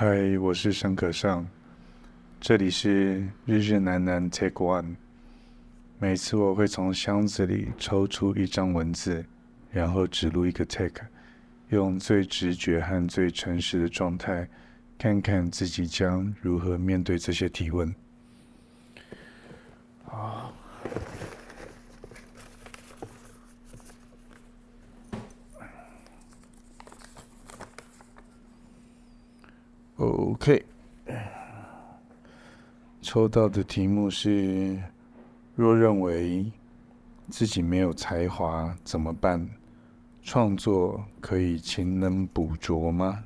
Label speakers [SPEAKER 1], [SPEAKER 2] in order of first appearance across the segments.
[SPEAKER 1] 嗨，我是沈可尚，这里是日日难难 Take One。每次我会从箱子里抽出一张文字，然后只录一个 Take，用最直觉和最诚实的状态，看看自己将如何面对这些提问。啊。OK，抽到的题目是：若认为自己没有才华怎么办？创作可以勤能补拙吗？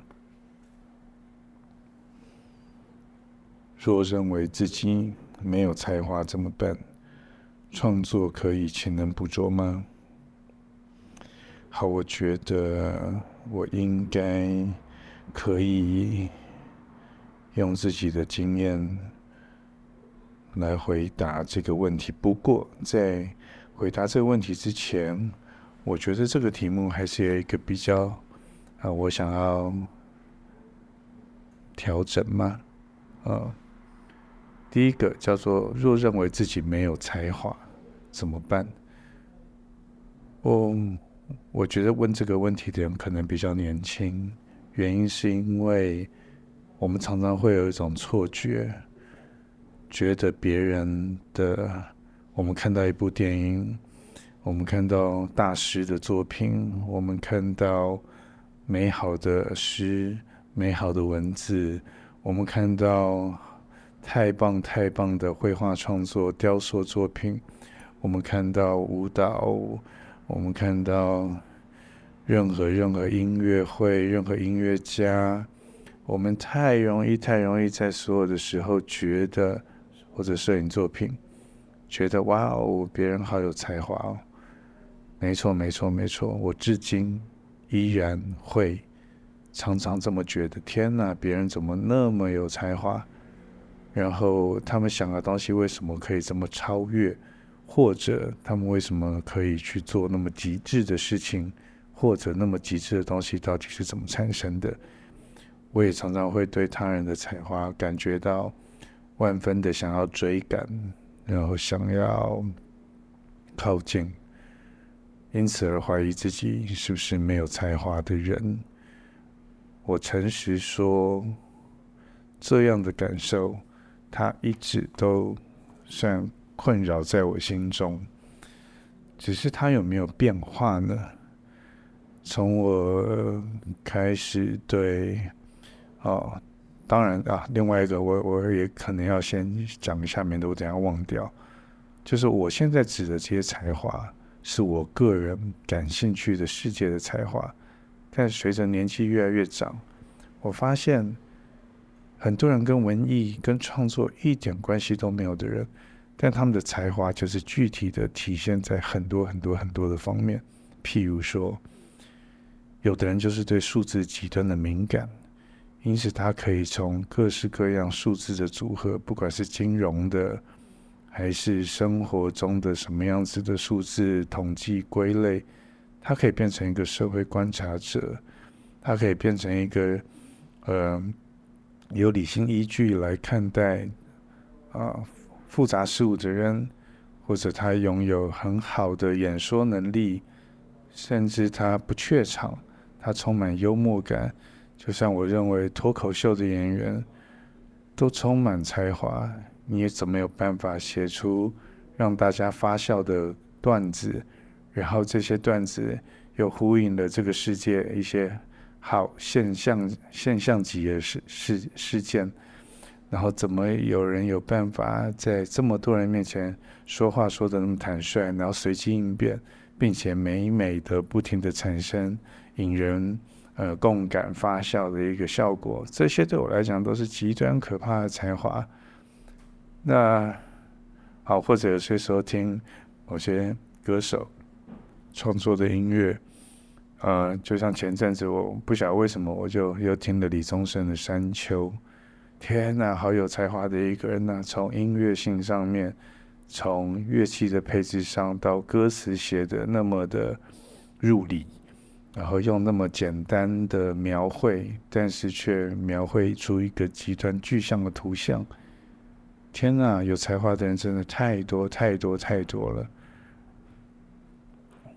[SPEAKER 1] 若认为自己没有才华怎么办？创作可以勤能补拙吗？好，我觉得我应该可以。用自己的经验来回答这个问题。不过，在回答这个问题之前，我觉得这个题目还是有一个比较啊，我想要调整吗。啊，第一个叫做“若认为自己没有才华，怎么办？”我我觉得问这个问题的人可能比较年轻，原因是因为。我们常常会有一种错觉，觉得别人的，我们看到一部电影，我们看到大师的作品，我们看到美好的诗、美好的文字，我们看到太棒太棒的绘画创作、雕塑作品，我们看到舞蹈，我们看到任何任何音乐会、任何音乐家。我们太容易、太容易在所有的时候觉得，或者摄影作品，觉得哇哦，别人好有才华哦。没错，没错，没错，我至今依然会常常这么觉得。天哪，别人怎么那么有才华？然后他们想的东西为什么可以这么超越？或者他们为什么可以去做那么极致的事情？或者那么极致的东西到底是怎么产生的？我也常常会对他人的才华感觉到万分的想要追赶，然后想要靠近，因此而怀疑自己是不是没有才华的人。我诚实说，这样的感受，它一直都算困扰在我心中。只是它有没有变化呢？从我开始对。哦，当然啊，另外一个我我也可能要先讲一下，免得我等下忘掉。就是我现在指的这些才华，是我个人感兴趣的世界的才华。但随着年纪越来越长，我发现很多人跟文艺、跟创作一点关系都没有的人，但他们的才华就是具体的体现在很多很多很多的方面。譬如说，有的人就是对数字极端的敏感。因此，他可以从各式各样数字的组合，不管是金融的，还是生活中的什么样子的数字统计归类，他可以变成一个社会观察者，他可以变成一个呃有理性依据来看待啊、复杂事物的人，或者他拥有很好的演说能力，甚至他不怯场，他充满幽默感。就像我认为脱口秀的演员都充满才华，你也怎么有办法写出让大家发笑的段子？然后这些段子又呼应了这个世界一些好现象、现象级的事事事件。然后怎么有人有办法在这么多人面前说话说得那么坦率，然后随机应变，并且美美的不停地产生引人。呃，共感发酵的一个效果，这些对我来讲都是极端可怕的才华。那好，或者有些时候听某些歌手创作的音乐，呃，就像前阵子我不晓得为什么我就又听了李宗盛的《山丘》，天哪，好有才华的一个人呐！从音乐性上面，从乐器的配置上到歌词写的那么的入里。然后用那么简单的描绘，但是却描绘出一个极端具象的图像。天哪，有才华的人真的太多太多太多了。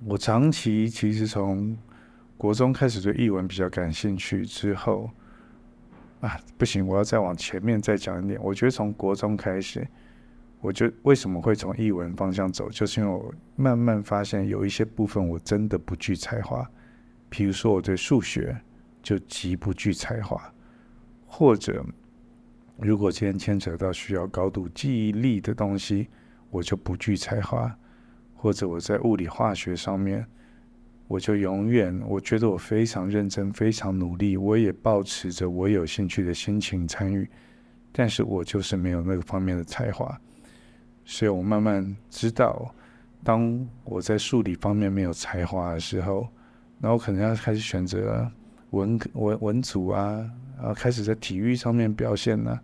[SPEAKER 1] 我长期其实从国中开始对译文比较感兴趣，之后啊，不行，我要再往前面再讲一点。我觉得从国中开始，我就为什么会从译文方向走，就是因为我慢慢发现有一些部分我真的不具才华。比如说，我对数学就极不具才华，或者如果今天牵扯到需要高度记忆力的东西，我就不具才华，或者我在物理化学上面，我就永远我觉得我非常认真、非常努力，我也保持着我有兴趣的心情参与，但是我就是没有那个方面的才华，所以我慢慢知道，当我在数理方面没有才华的时候。然后可能要开始选择文文文组啊，然后开始在体育上面表现呢、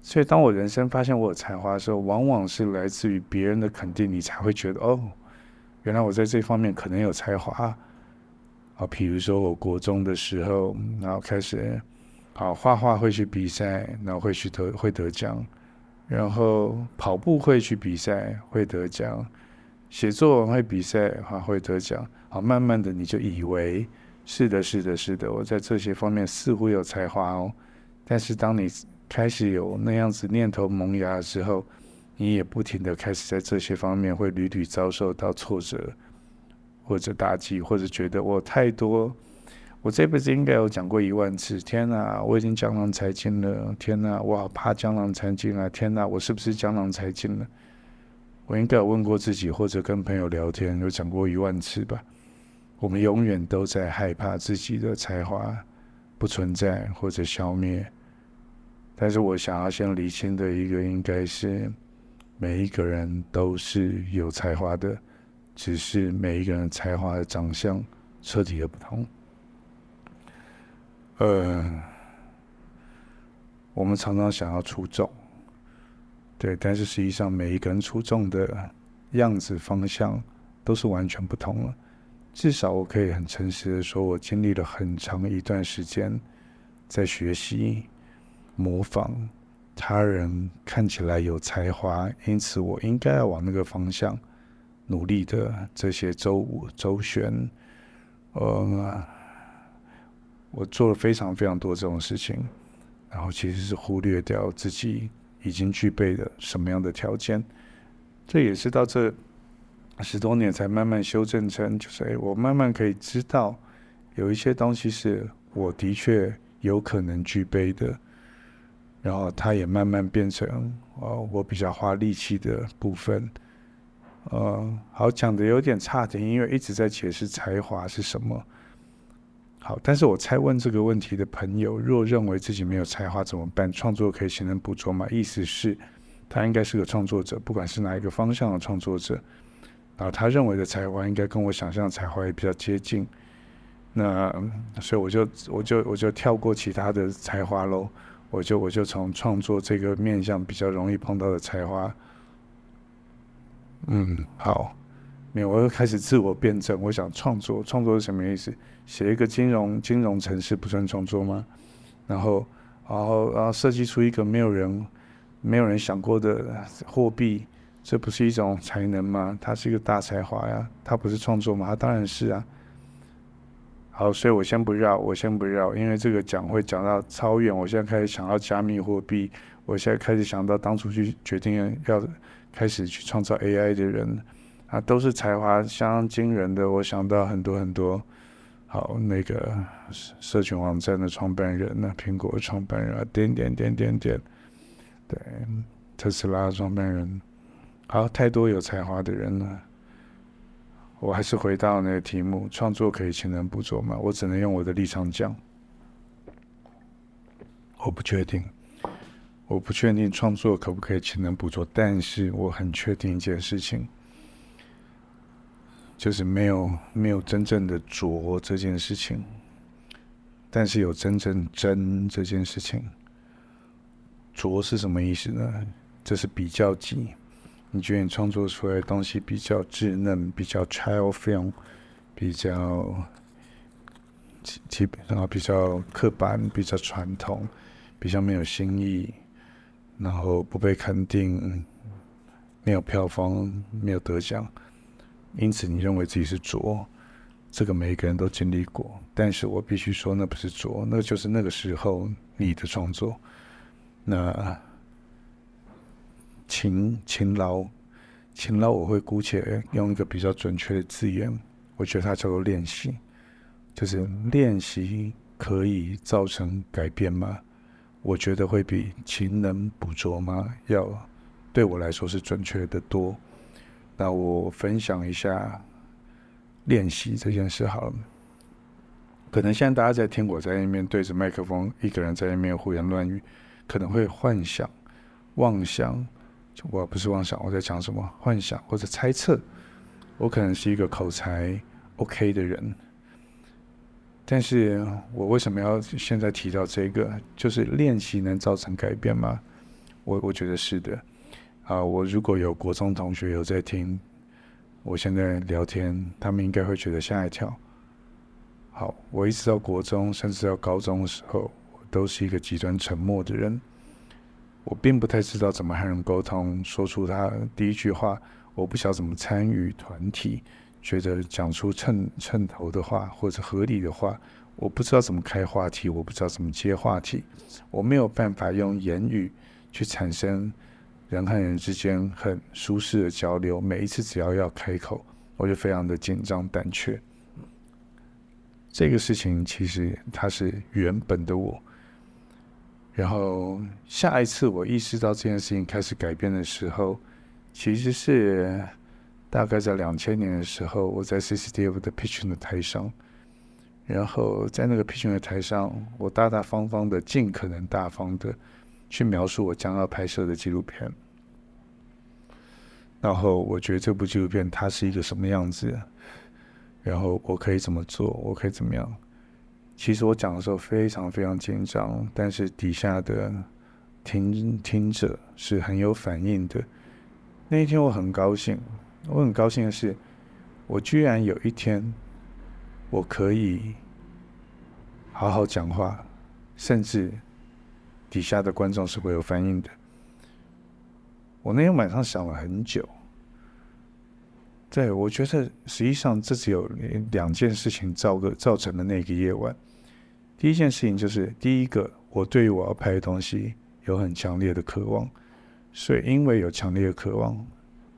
[SPEAKER 1] 所以当我人生发现我有才华的时候，往往是来自于别人的肯定，你才会觉得哦，原来我在这方面可能有才华啊。比如说我国中的时候，然后开始好画画会去比赛，然后会去得会得奖，然后跑步会去比赛会得奖。写作文会比赛哈会得奖，好，慢慢的你就以为是的，是的，是的，我在这些方面似乎有才华哦。但是当你开始有那样子念头萌芽的时候，你也不停的开始在这些方面会屡屡遭受到挫折，或者打击，或者觉得我太多，我这辈子应该有讲过一万次，天哪，我已经江郎才尽了，天哪，我好怕江郎才尽啊，天哪，我是不是江郎才尽了？我应该有问过自己，或者跟朋友聊天，有讲过一万次吧。我们永远都在害怕自己的才华不存在或者消灭。但是我想要先理清的一个，应该是每一个人都是有才华的，只是每一个人才华的长相彻底的不同。呃，我们常常想要出众。对，但是实际上每一个人出众的样子方向都是完全不同了。至少我可以很诚实的说，我经历了很长一段时间在学习模仿他人看起来有才华，因此我应该要往那个方向努力的这些周五周旋，呃，我做了非常非常多这种事情，然后其实是忽略掉自己。已经具备了什么样的条件？这也是到这十多年才慢慢修正成，就是哎，我慢慢可以知道有一些东西是我的确有可能具备的，然后它也慢慢变成哦，我比较花力气的部分。呃，好，讲的有点差点，因为一直在解释才华是什么。好，但是我猜问这个问题的朋友，若认为自己没有才华怎么办？创作可以勤能补拙吗？意思是，他应该是个创作者，不管是哪一个方向的创作者。然后他认为的才华，应该跟我想象的才华也比较接近。那所以我就我就我就跳过其他的才华喽，我就我就从创作这个面向比较容易碰到的才华。嗯，好。没有，我又开始自我辩证。我想创作，创作是什么意思？写一个金融金融城市不算创作吗？然后，然后，然后设计出一个没有人没有人想过的货币，这不是一种才能吗？它是一个大才华呀，它不是创作吗？它当然是啊。好，所以我先不绕，我先不绕，因为这个讲会讲到超远。我现在开始想要加密货币，我现在开始想到当初去决定要开始去创造 AI 的人。啊，都是才华相当惊人的。我想到很多很多，好，那个社群网站的创办人呢，苹果的创办人啊，点点点点点，对，特斯拉的创办人，好，太多有才华的人了。我还是回到那个题目：创作可以勤能补拙吗？我只能用我的立场讲，我不确定，我不确定创作可不可以勤能补拙，但是我很确定一件事情。就是没有没有真正的拙这件事情，但是有真正真这件事情。拙是什么意思呢？这是比较级。你觉得你创作出来的东西比较稚嫩，比较 child film，比较基本上比较刻板、比较传统、比较没有新意，然后不被肯定，没有票房，没有得奖，因此你认为自己是拙，这个每一个人都经历过。但是我必须说，那不是拙，那就是那个时候你的创作。那勤勤劳，勤劳，我会姑且用一个比较准确的字眼，我觉得它叫做练习。就是练习可以造成改变吗？我觉得会比勤能补拙吗？要对我来说是准确的多。那我分享一下练习这件事好了。可能现在大家在听我在那边对着麦克风，一个人在那边胡言乱语，可能会幻想、妄想。我不是妄想，我在讲什么？幻想或者猜测，我可能是一个口才 OK 的人。但是我为什么要现在提到这个？就是练习能造成改变吗？我我觉得是的。啊，我如果有国中同学有在听，我现在聊天，他们应该会觉得吓一跳。好，我一直到国中，甚至到高中的时候，我都是一个极端沉默的人。我并不太知道怎么和人沟通，说出他第一句话。我不晓得怎么参与团体。觉得讲出称称头的话或者合理的话，我不知道怎么开话题，我不知道怎么接话题，我没有办法用言语去产生人和人之间很舒适的交流。每一次只要要开口，我就非常的紧张胆怯。这个事情其实它是原本的我。然后下一次我意识到这件事情开始改变的时候，其实是。大概在两千年的时候，我在 CCTV 的 pitching 的台上，然后在那个 pitching 的台上，我大大方方的、尽可能大方的去描述我将要拍摄的纪录片。然后我觉得这部纪录片它是一个什么样子，然后我可以怎么做，我可以怎么样。其实我讲的时候非常非常紧张，但是底下的听听者是很有反应的。那一天我很高兴。我很高兴的是，我居然有一天，我可以好好讲话，甚至底下的观众是会有反应的。我那天晚上想了很久，对，我觉得实际上这只有两件事情造个造成的那个夜晚。第一件事情就是，第一个，我对于我要拍的东西有很强烈的渴望，所以因为有强烈的渴望。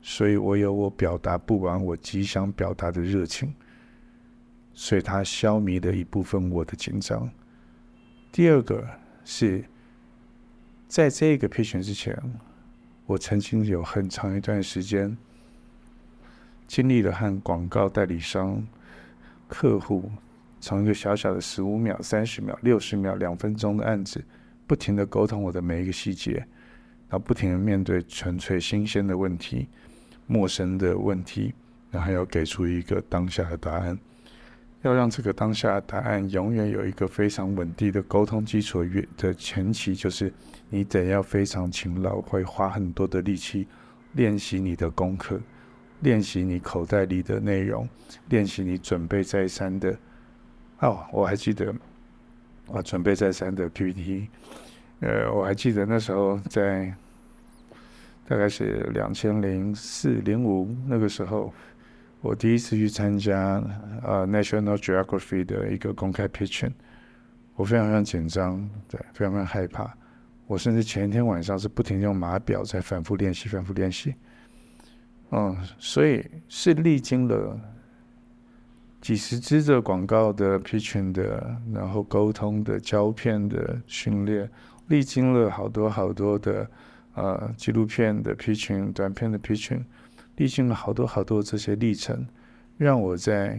[SPEAKER 1] 所以我有我表达不完我极想表达的热情，所以它消弭了一部分我的紧张。第二个是，在这个 pitch 之前，我曾经有很长一段时间经历了和广告代理商、客户从一个小小的十五秒、三十秒、六十秒、两分钟的案子，不停的沟通我的每一个细节，然后不停的面对纯粹新鲜的问题。陌生的问题，然后要给出一个当下的答案，要让这个当下的答案永远有一个非常稳定的沟通基础的前提，就是你得要非常勤劳，会花很多的力气练习你的功课，练习你口袋里的内容，练习你准备再三的。哦，我还记得，我准备再三的 PPT，呃，我还记得那时候在。大概是两千零四零五那个时候，我第一次去参加呃 National Geography 的一个公开 pitching，我非常非常紧张，对，非常非常害怕。我甚至前一天晚上是不停用码表在反复练习，反复练习。嗯，所以是历经了几十支的广告的 pitching 的，然后沟通的、胶片的训练，历经了好多好多的。呃，纪录片的 pitching，短片的 pitching，历经了好多好多这些历程，让我在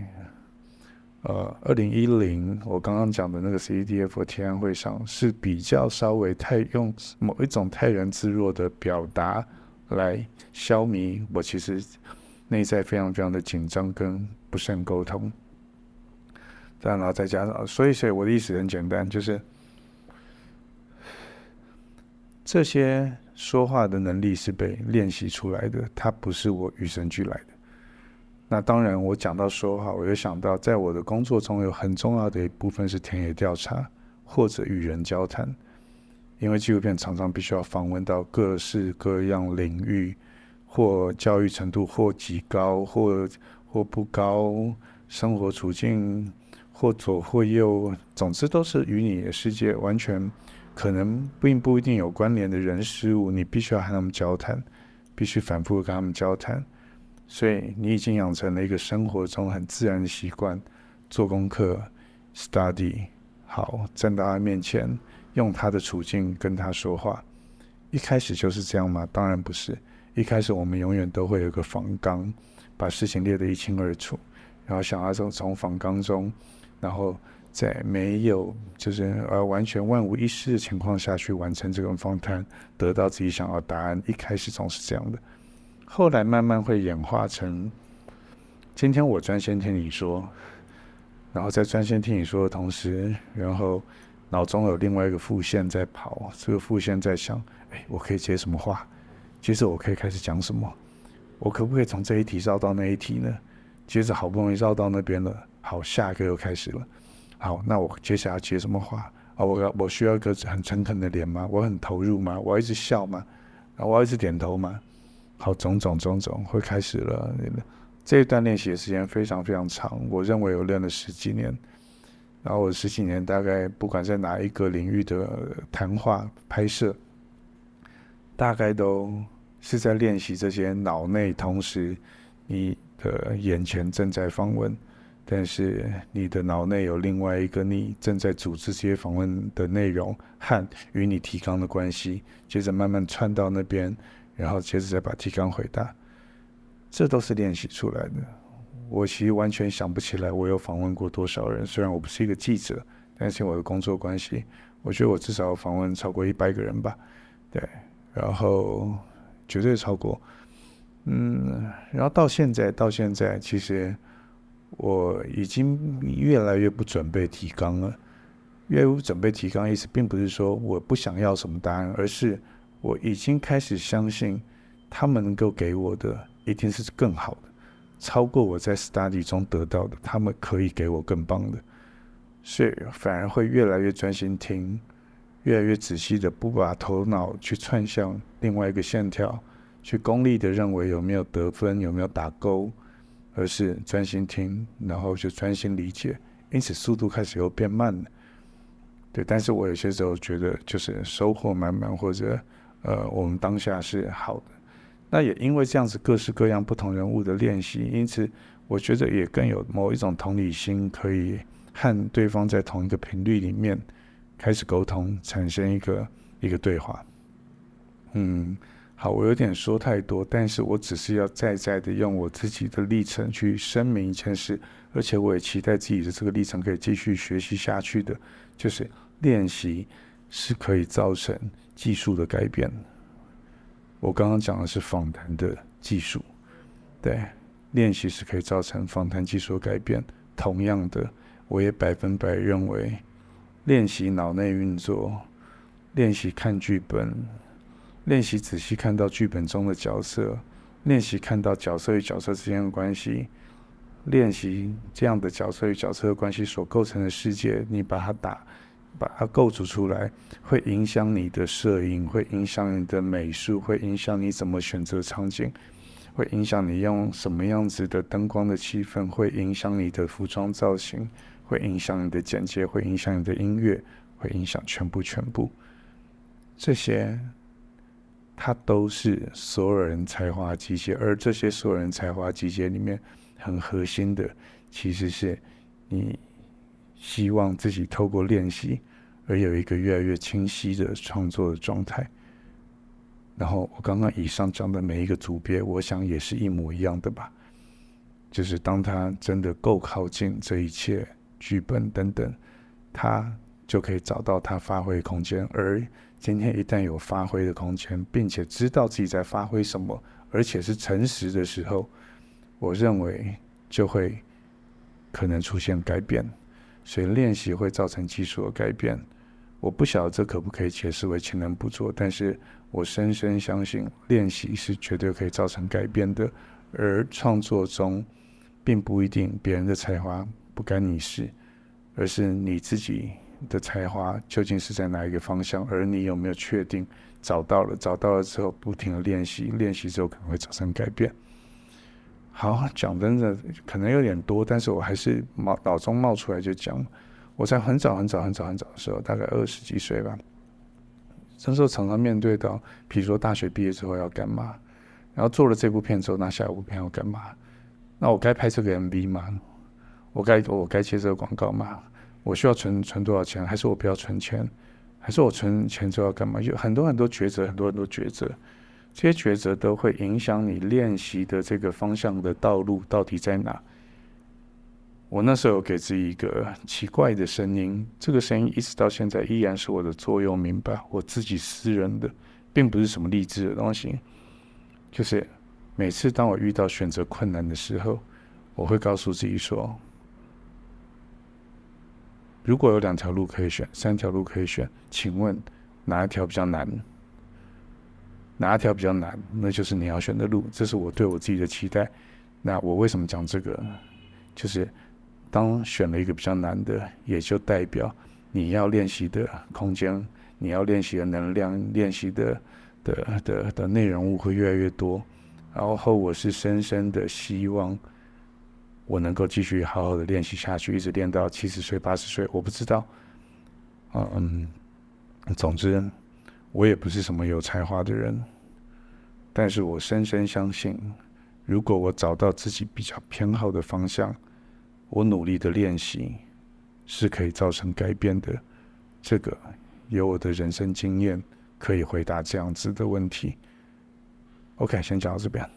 [SPEAKER 1] 呃二零一零我刚刚讲的那个 CDF 提案会上是比较稍微太用某一种泰然自若的表达来消弭我其实内在非常非常的紧张跟不善沟通。当然了，再加上所以所以我的意思很简单，就是这些。说话的能力是被练习出来的，它不是我与生俱来的。那当然，我讲到说话，我又想到，在我的工作中有很重要的一部分是田野调查或者与人交谈，因为纪录片常常必须要访问到各式各样领域，或教育程度或极高，或或不高，生活处境或左或右，总之都是与你的世界完全可能并不一定有关联的人事物，你必须要和他们交谈，必须反复跟他们交谈。所以你已经养成了一个生活中很自然的习惯，做功课，study，好，站到他面前，用他的处境跟他说话。一开始就是这样吗？当然不是。一开始我们永远都会有个防纲，把事情列得一清二楚，然后想要从从防纲中，然后在没有就是呃完全万无一失的情况下去完成这个访谈，得到自己想要答案。一开始总是这样的。后来慢慢会演化成，今天我专心听你说，然后在专心听你说的同时，然后脑中有另外一个副线在跑，这个副线在想，哎，我可以接什么话？接着我可以开始讲什么？我可不可以从这一题绕到那一题呢？接着好不容易绕到那边了，好，下一个又开始了。好，那我接下来接什么话？啊，我要我需要一个很诚恳的脸吗？我很投入吗？我要一直笑吗？啊，我要一直点头吗？好，种种种种会开始了。这一段练习的时间非常非常长，我认为我练了十几年。然后我十几年大概不管在哪一个领域的谈话拍摄，大概都是在练习这些脑内，同时你的眼前正在访问，但是你的脑内有另外一个你正在组织这些访问的内容和与你提纲的关系，接着慢慢串到那边。然后接着再把提纲回答，这都是练习出来的。我其实完全想不起来我有访问过多少人。虽然我不是一个记者，但是我的工作关系，我觉得我至少访问超过一百个人吧。对，然后绝对超过。嗯，然后到现在，到现在，其实我已经越来越不准备提纲了。越不准备提纲，意思并不是说我不想要什么答案，而是。我已经开始相信，他们能够给我的一定是更好的，超过我在 study 中得到的。他们可以给我更棒的，所以反而会越来越专心听，越来越仔细的不把头脑去串向另外一个线条，去功利的认为有没有得分，有没有打勾，而是专心听，然后就专心理解，因此速度开始又变慢了。对，但是我有些时候觉得就是收获满满，或者。呃，我们当下是好的，那也因为这样子各式各样不同人物的练习，因此我觉得也更有某一种同理心，可以和对方在同一个频率里面开始沟通，产生一个一个对话。嗯，好，我有点说太多，但是我只是要再再的用我自己的历程去声明一件事，而且我也期待自己的这个历程可以继续学习下去的，就是练习是可以造成。技术的改变，我刚刚讲的是访谈的技术，对，练习是可以造成访谈技术的改变。同样的，我也百分百认为，练习脑内运作，练习看剧本，练习仔细看到剧本中的角色，练习看到角色与角色之间的关系，练习这样的角色与角色的关系所构成的世界，你把它打。把它构筑出来，会影响你的摄影，会影响你的美术，会影响你怎么选择场景，会影响你用什么样子的灯光的气氛，会影响你的服装造型，会影响你的剪接，会影响你的音乐，会影响全部全部。这些，它都是所有人才华集结，而这些所有人才华集结里面，很核心的，其实是你。希望自己透过练习而有一个越来越清晰的创作的状态。然后我刚刚以上讲的每一个组别，我想也是一模一样的吧。就是当他真的够靠近这一切剧本等等，他就可以找到他发挥的空间。而今天一旦有发挥的空间，并且知道自己在发挥什么，而且是诚实的时候，我认为就会可能出现改变。所以练习会造成技术的改变，我不晓得这可不可以解释为勤能补拙，但是我深深相信练习是绝对可以造成改变的。而创作中并不一定别人的才华不干你事，而是你自己的才华究竟是在哪一个方向，而你有没有确定找到了？找到了之后，不停的练习，练习之后可能会造成改变。好，讲真的可能有点多，但是我还是脑脑中冒出来就讲。我在很早很早很早很早的时候，大概二十几岁吧，那时候常常面对到，比如说大学毕业之后要干嘛，然后做了这部片之后，那下一部片要干嘛？那我该拍这个 MV 吗？我该我该接这个广告吗？我需要存存多少钱？还是我不要存钱？还是我存钱之后要干嘛？有很多很多抉择，很多很多抉择。这些抉择都会影响你练习的这个方向的道路到底在哪？我那时候给自己一个奇怪的声音，这个声音一直到现在依然是我的座右铭吧，我自己私人的，并不是什么励志的东西，就是。每次当我遇到选择困难的时候，我会告诉自己说：“如果有两条路可以选，三条路可以选，请问哪一条比较难？哪一条比较难？那就是你要选的路。这是我对我自己的期待。那我为什么讲这个？就是当选了一个比较难的，也就代表你要练习的空间，你要练习的能量，练习的的的的内容物会越来越多。”然后我是深深的希望，我能够继续好好的练习下去，一直练到七十岁、八十岁。我不知道，嗯，总之，我也不是什么有才华的人，但是我深深相信，如果我找到自己比较偏好的方向，我努力的练习是可以造成改变的。这个有我的人生经验可以回答这样子的问题。OK，先讲到这边。